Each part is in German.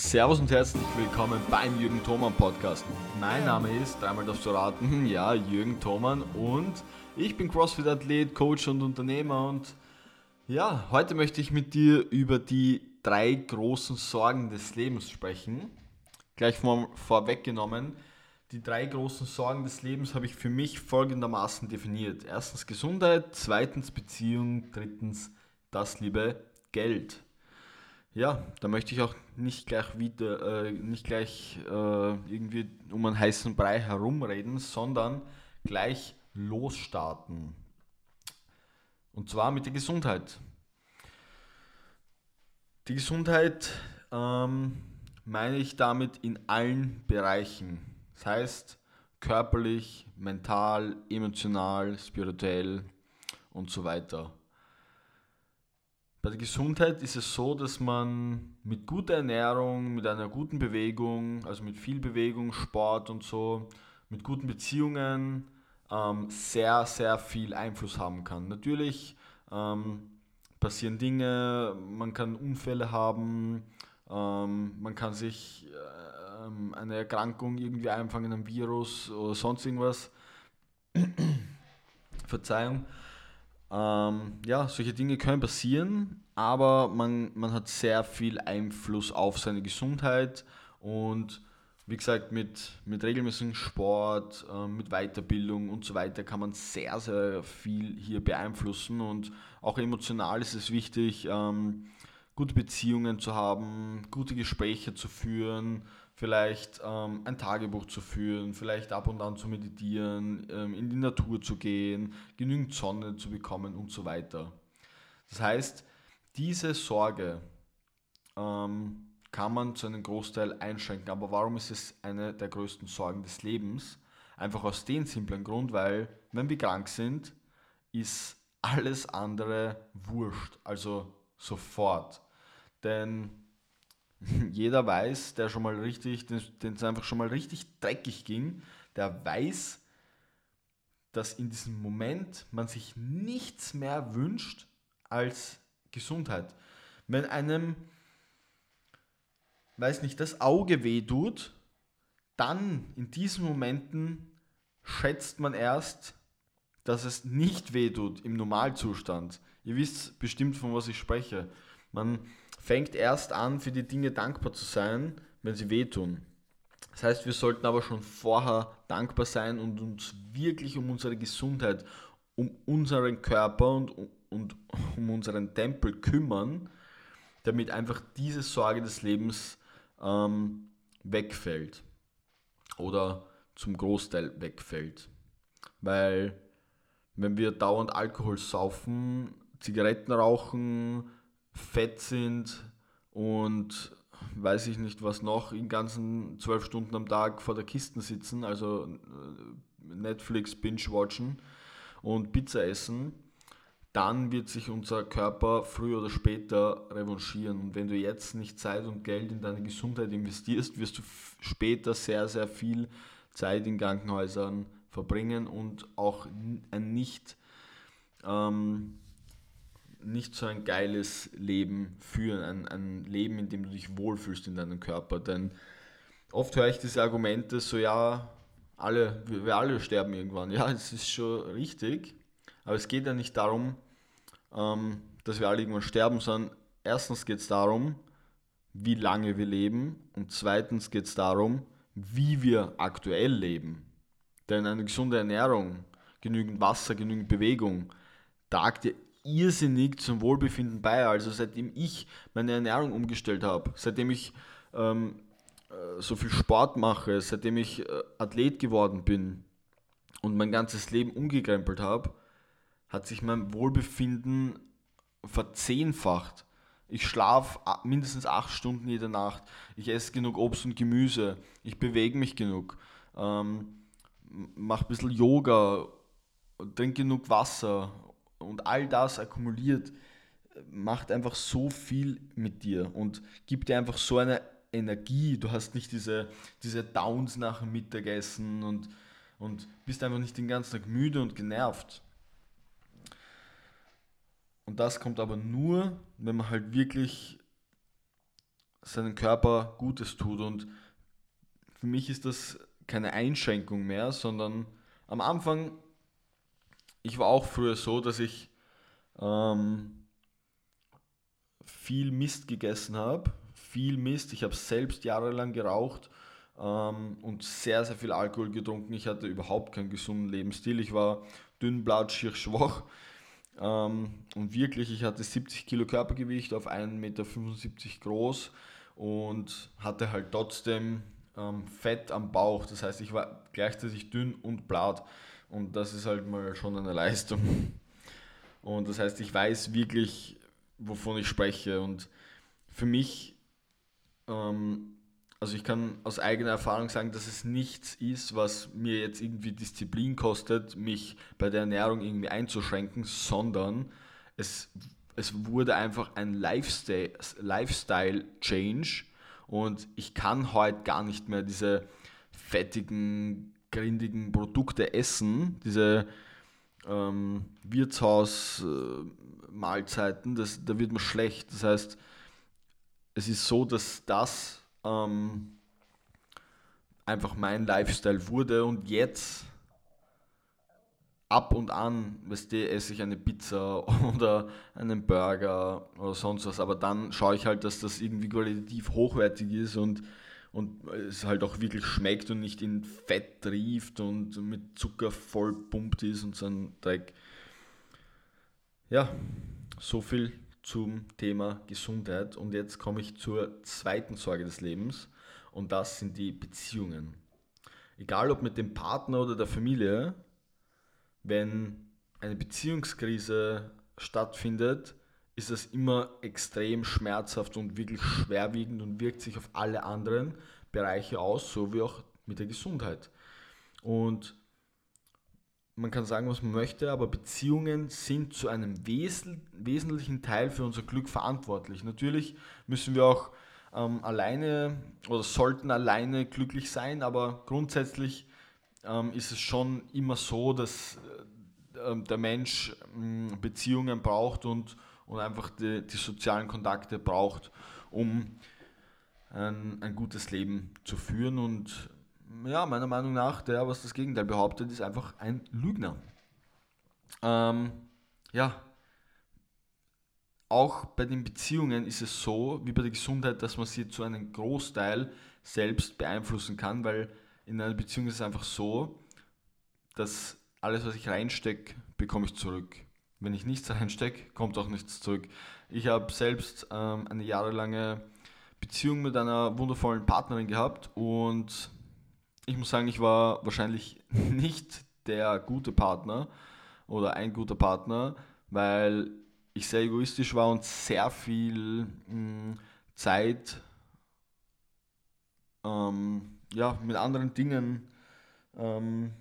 Servus und herzlich willkommen beim Jürgen Thoman Podcast. Mein Name ist, dreimal darfst du raten, ja, Jürgen Thoman und ich bin CrossFit-Athlet, Coach und Unternehmer und ja, heute möchte ich mit dir über die drei großen Sorgen des Lebens sprechen. Gleich vor, vorweggenommen, die drei großen Sorgen des Lebens habe ich für mich folgendermaßen definiert. Erstens Gesundheit, zweitens Beziehung, drittens das liebe Geld. Ja, da möchte ich auch nicht gleich wieder, äh, nicht gleich äh, irgendwie um einen heißen Brei herumreden, sondern gleich losstarten. Und zwar mit der Gesundheit. Die Gesundheit ähm, meine ich damit in allen Bereichen. Das heißt körperlich, mental, emotional, spirituell und so weiter. Bei der Gesundheit ist es so, dass man mit guter Ernährung, mit einer guten Bewegung, also mit viel Bewegung, Sport und so, mit guten Beziehungen ähm, sehr, sehr viel Einfluss haben kann. Natürlich ähm, passieren Dinge, man kann Unfälle haben, ähm, man kann sich äh, eine Erkrankung irgendwie einfangen, ein Virus oder sonst irgendwas. Verzeihung. Ähm, ja, solche Dinge können passieren, aber man, man hat sehr viel Einfluss auf seine Gesundheit und wie gesagt, mit, mit regelmäßigem Sport, äh, mit Weiterbildung und so weiter kann man sehr, sehr viel hier beeinflussen und auch emotional ist es wichtig, ähm, gute Beziehungen zu haben, gute Gespräche zu führen, vielleicht ähm, ein Tagebuch zu führen, vielleicht ab und an zu meditieren, ähm, in die Natur zu gehen, genügend Sonne zu bekommen und so weiter. Das heißt, diese Sorge ähm, kann man zu einem Großteil einschränken. Aber warum ist es eine der größten Sorgen des Lebens? Einfach aus dem simplen Grund, weil wenn wir krank sind, ist alles andere wurscht, also sofort. Denn jeder weiß, der schon mal richtig, den es einfach schon mal richtig dreckig ging, der weiß, dass in diesem Moment man sich nichts mehr wünscht als Gesundheit. Wenn einem, weiß nicht, das Auge weh tut, dann in diesen Momenten schätzt man erst, dass es nicht weh tut im Normalzustand. Ihr wisst bestimmt, von was ich spreche. Man fängt erst an, für die Dinge dankbar zu sein, wenn sie wehtun. Das heißt, wir sollten aber schon vorher dankbar sein und uns wirklich um unsere Gesundheit, um unseren Körper und, und um unseren Tempel kümmern, damit einfach diese Sorge des Lebens ähm, wegfällt oder zum Großteil wegfällt. Weil wenn wir dauernd Alkohol saufen, Zigaretten rauchen, fett sind und weiß ich nicht was noch, in ganzen zwölf Stunden am Tag vor der Kiste sitzen, also äh, Netflix binge-watchen und Pizza essen, dann wird sich unser Körper früher oder später revanchieren. Und wenn du jetzt nicht Zeit und Geld in deine Gesundheit investierst, wirst du später sehr, sehr viel Zeit in Krankenhäusern verbringen und auch ein nicht ähm, nicht so ein geiles Leben führen, ein, ein Leben, in dem du dich wohlfühlst in deinem Körper. Denn oft höre ich diese Argumente so, ja, alle, wir, alle sterben irgendwann. Ja, das ist schon richtig, aber es geht ja nicht darum, ähm, dass wir alle irgendwann sterben, sondern erstens geht es darum, wie lange wir leben und zweitens geht es darum, wie wir aktuell leben. Denn eine gesunde Ernährung, genügend Wasser, genügend Bewegung, tragt dir irrsinnig zum Wohlbefinden bei. Also seitdem ich meine Ernährung umgestellt habe, seitdem ich ähm, äh, so viel Sport mache, seitdem ich äh, Athlet geworden bin und mein ganzes Leben umgekrempelt habe, hat sich mein Wohlbefinden verzehnfacht. Ich schlafe mindestens acht Stunden jede Nacht. Ich esse genug Obst und Gemüse. Ich bewege mich genug. Ähm, mache ein bisschen Yoga. Trinke genug Wasser und all das akkumuliert macht einfach so viel mit dir und gibt dir einfach so eine Energie. Du hast nicht diese, diese Downs nach dem Mittagessen und, und bist einfach nicht den ganzen Tag müde und genervt. Und das kommt aber nur, wenn man halt wirklich seinem Körper Gutes tut. Und für mich ist das keine Einschränkung mehr, sondern am Anfang, ich war auch früher so, dass ich ähm, viel Mist gegessen habe, viel Mist. Ich habe selbst jahrelang geraucht ähm, und sehr, sehr viel Alkohol getrunken. Ich hatte überhaupt keinen gesunden Lebensstil. Ich war dünn, blatt, schier, schwach. Ähm, und wirklich, ich hatte 70 Kilo Körpergewicht auf 1,75 Meter groß und hatte halt trotzdem ähm, Fett am Bauch. Das heißt, ich war gleichzeitig dünn und blatt. Und das ist halt mal schon eine Leistung. Und das heißt, ich weiß wirklich, wovon ich spreche. Und für mich ähm, also ich kann aus eigener Erfahrung sagen, dass es nichts ist, was mir jetzt irgendwie Disziplin kostet, mich bei der Ernährung irgendwie einzuschränken, sondern es, es wurde einfach ein Lifestyle, Lifestyle Change und ich kann heute gar nicht mehr diese fettigen, grindigen Produkte essen, diese ähm, Wirtshaus-Mahlzeiten, das, da wird mir schlecht. Das heißt, es ist so, dass das ähm, einfach mein Lifestyle wurde und jetzt ab und an, weißt du, esse ich eine Pizza oder einen Burger oder sonst was, aber dann schaue ich halt, dass das irgendwie qualitativ hochwertig ist und, und es halt auch wirklich schmeckt und nicht in Fett trieft und mit Zucker voll pumpt ist und so ein Dreck. Ja, so viel zum Thema Gesundheit. Und jetzt komme ich zur zweiten Sorge des Lebens und das sind die Beziehungen. Egal ob mit dem Partner oder der Familie, wenn eine Beziehungskrise stattfindet, ist das immer extrem schmerzhaft und wirklich schwerwiegend und wirkt sich auf alle anderen Bereiche aus, so wie auch mit der Gesundheit. Und man kann sagen, was man möchte, aber Beziehungen sind zu einem wesen wesentlichen Teil für unser Glück verantwortlich. Natürlich müssen wir auch ähm, alleine oder sollten alleine glücklich sein, aber grundsätzlich ähm, ist es schon immer so, dass äh, der Mensch äh, Beziehungen braucht und, und einfach die, die sozialen Kontakte braucht, um ein, ein gutes Leben zu führen und ja, meiner Meinung nach, der, was das Gegenteil behauptet, ist einfach ein Lügner. Ähm, ja, auch bei den Beziehungen ist es so, wie bei der Gesundheit, dass man sie zu einem Großteil selbst beeinflussen kann, weil in einer Beziehung ist es einfach so, dass alles, was ich reinstecke, bekomme ich zurück. Wenn ich nichts reinstecke, kommt auch nichts zurück. Ich habe selbst ähm, eine jahrelange Beziehung mit einer wundervollen Partnerin gehabt und ich muss sagen, ich war wahrscheinlich nicht der gute Partner oder ein guter Partner, weil ich sehr egoistisch war und sehr viel mh, hm, Zeit ähm, ja, mit anderen Dingen ähm,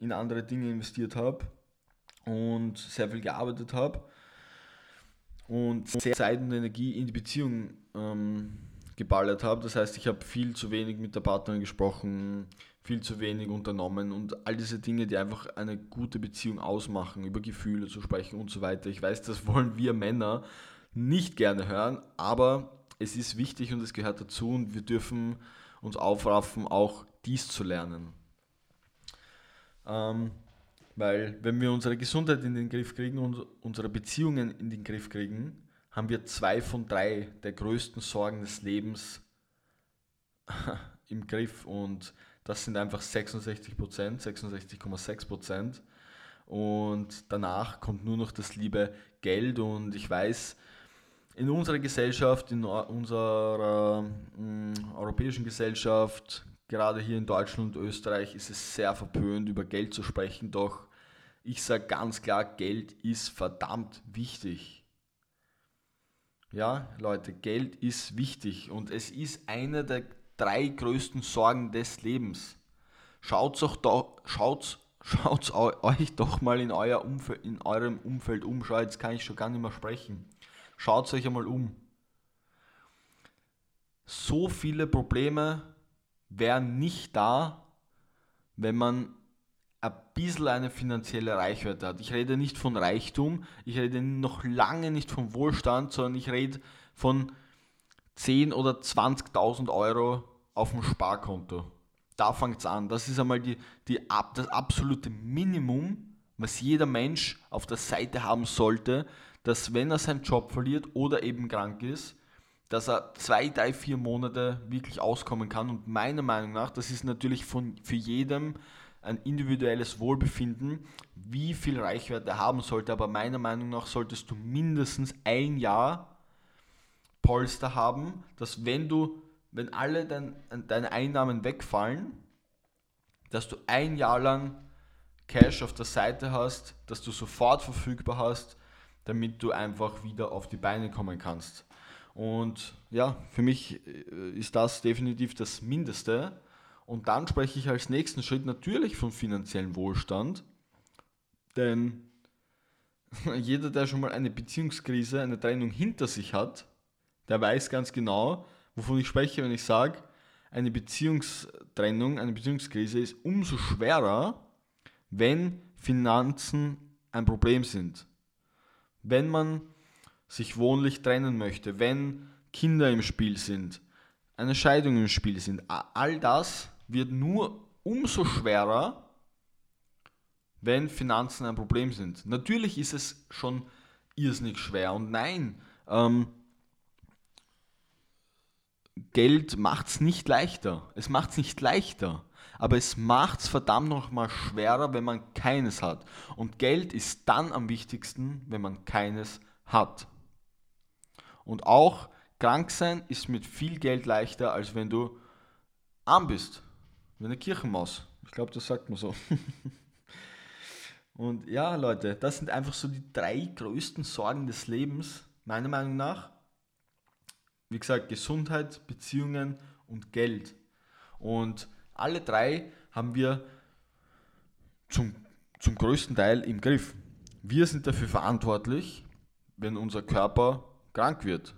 in andere Dinge investiert habe und sehr viel gearbeitet habe und sehr Zeit und Energie in die Beziehung ähm, geballert habe. Das heißt, ich habe viel zu wenig mit der Partnerin gesprochen, viel zu wenig unternommen und all diese Dinge, die einfach eine gute Beziehung ausmachen, über Gefühle zu sprechen und so weiter. Ich weiß, das wollen wir Männer nicht gerne hören, aber es ist wichtig und es gehört dazu und wir dürfen uns aufraffen, auch dies zu lernen. Ähm, weil wenn wir unsere Gesundheit in den Griff kriegen und unsere Beziehungen in den Griff kriegen, haben wir zwei von drei der größten Sorgen des Lebens im Griff und das sind einfach 66 Prozent, 66,6 Prozent. Und danach kommt nur noch das liebe Geld und ich weiß, in unserer Gesellschaft, in unserer äh, europäischen Gesellschaft, gerade hier in Deutschland und Österreich, ist es sehr verpönt, über Geld zu sprechen. Doch ich sage ganz klar, Geld ist verdammt wichtig. Ja, Leute, Geld ist wichtig und es ist eine der drei größten Sorgen des Lebens. Schaut euch, da, schaut's, schaut's euch doch mal in, euer Umfeld, in eurem Umfeld um. Schau, jetzt kann ich schon gar nicht mehr sprechen. Schaut euch einmal um. So viele Probleme wären nicht da, wenn man ein bisschen eine finanzielle Reichweite hat. Ich rede nicht von Reichtum, ich rede noch lange nicht von Wohlstand, sondern ich rede von 10.000 oder 20.000 Euro auf dem Sparkonto. Da fängt es an. Das ist einmal die, die, das absolute Minimum, was jeder Mensch auf der Seite haben sollte, dass wenn er seinen Job verliert oder eben krank ist, dass er zwei, drei, vier Monate wirklich auskommen kann. Und meiner Meinung nach, das ist natürlich von, für jedem ein individuelles Wohlbefinden, wie viel Reichweite er haben sollte. Aber meiner Meinung nach solltest du mindestens ein Jahr Polster haben, dass wenn du, wenn alle dein, deine Einnahmen wegfallen, dass du ein Jahr lang Cash auf der Seite hast, dass du sofort verfügbar hast, damit du einfach wieder auf die Beine kommen kannst. Und ja, für mich äh, ist das definitiv das Mindeste. Und dann spreche ich als nächsten Schritt natürlich von finanziellem Wohlstand. Denn jeder, der schon mal eine Beziehungskrise, eine Trennung hinter sich hat, der weiß ganz genau, wovon ich spreche, wenn ich sage, eine Beziehungstrennung, eine Beziehungskrise ist umso schwerer, wenn Finanzen ein Problem sind. Wenn man sich wohnlich trennen möchte, wenn Kinder im Spiel sind, eine Scheidung im Spiel sind, all das wird nur umso schwerer, wenn Finanzen ein Problem sind. Natürlich ist es schon irrsinnig schwer und nein, ähm, Geld macht es nicht leichter. Es macht es nicht leichter. Aber es macht es verdammt nochmal schwerer, wenn man keines hat. Und Geld ist dann am wichtigsten, wenn man keines hat. Und auch krank sein ist mit viel Geld leichter, als wenn du arm bist. Wie eine Kirchenmaus. Ich glaube, das sagt man so. Und ja, Leute, das sind einfach so die drei größten Sorgen des Lebens, meiner Meinung nach. Wie gesagt, Gesundheit, Beziehungen und Geld. Und alle drei haben wir zum, zum größten Teil im Griff. Wir sind dafür verantwortlich, wenn unser Körper krank wird.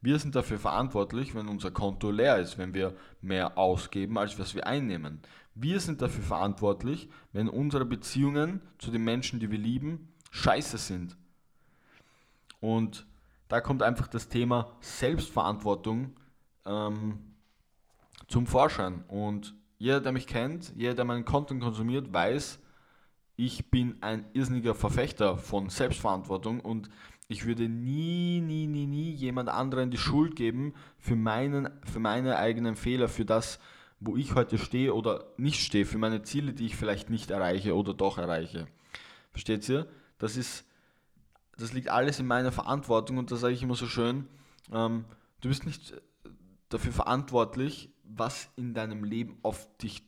Wir sind dafür verantwortlich, wenn unser Konto leer ist, wenn wir mehr ausgeben, als was wir einnehmen. Wir sind dafür verantwortlich, wenn unsere Beziehungen zu den Menschen, die wir lieben, scheiße sind. Und da kommt einfach das Thema Selbstverantwortung ähm, zum Vorschein. Und jeder, der mich kennt, jeder, der meinen Content konsumiert, weiß, ich bin ein irrsinniger Verfechter von Selbstverantwortung und ich würde nie, nie, nie, nie jemand anderen die Schuld geben für, meinen, für meine eigenen Fehler, für das, wo ich heute stehe oder nicht stehe, für meine Ziele, die ich vielleicht nicht erreiche oder doch erreiche. Versteht ihr? Das ist das liegt alles in meiner Verantwortung und da sage ich immer so schön, ähm, du bist nicht dafür verantwortlich, was in deinem Leben auf dich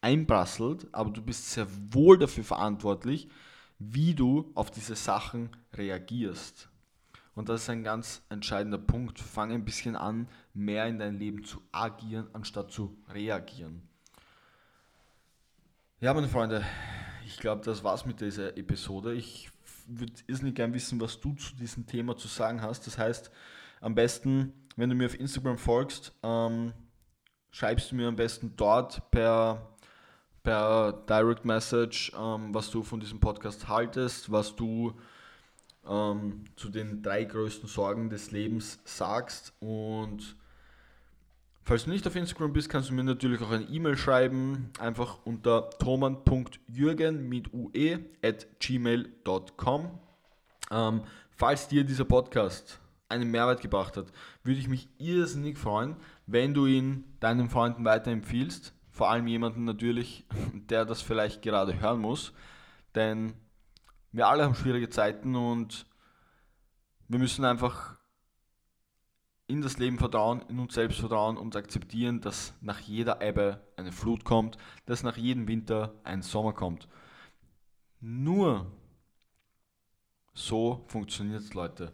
einprasselt, aber du bist sehr wohl dafür verantwortlich, wie du auf diese Sachen reagierst. Und das ist ein ganz entscheidender Punkt. Fang ein bisschen an, mehr in dein Leben zu agieren, anstatt zu reagieren. Ja, meine Freunde, ich glaube, das war's mit dieser Episode. Ich würde irrsinnig gern wissen, was du zu diesem Thema zu sagen hast. Das heißt, am besten, wenn du mir auf Instagram folgst, ähm, schreibst du mir am besten dort per, per Direct Message, ähm, was du von diesem Podcast haltest, was du ähm, zu den drei größten Sorgen des Lebens sagst und Falls du nicht auf Instagram bist, kannst du mir natürlich auch eine E-Mail schreiben, einfach unter thoman.jürgen mit ue at gmail.com. Ähm, falls dir dieser Podcast einen Mehrwert gebracht hat, würde ich mich irrsinnig freuen, wenn du ihn deinen Freunden weiterempfiehlst. Vor allem jemanden natürlich, der das vielleicht gerade hören muss. Denn wir alle haben schwierige Zeiten und wir müssen einfach in das Leben vertrauen, in uns selbst vertrauen und akzeptieren, dass nach jeder Ebbe eine Flut kommt, dass nach jedem Winter ein Sommer kommt. Nur so funktioniert es, Leute.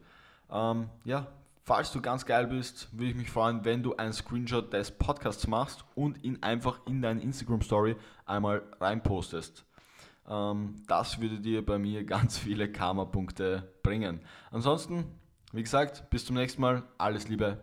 Ähm, ja, falls du ganz geil bist, würde ich mich freuen, wenn du einen Screenshot des Podcasts machst und ihn einfach in deine Instagram Story einmal reinpostest. Ähm, das würde dir bei mir ganz viele Karma-Punkte bringen. Ansonsten wie gesagt, bis zum nächsten Mal. Alles Liebe.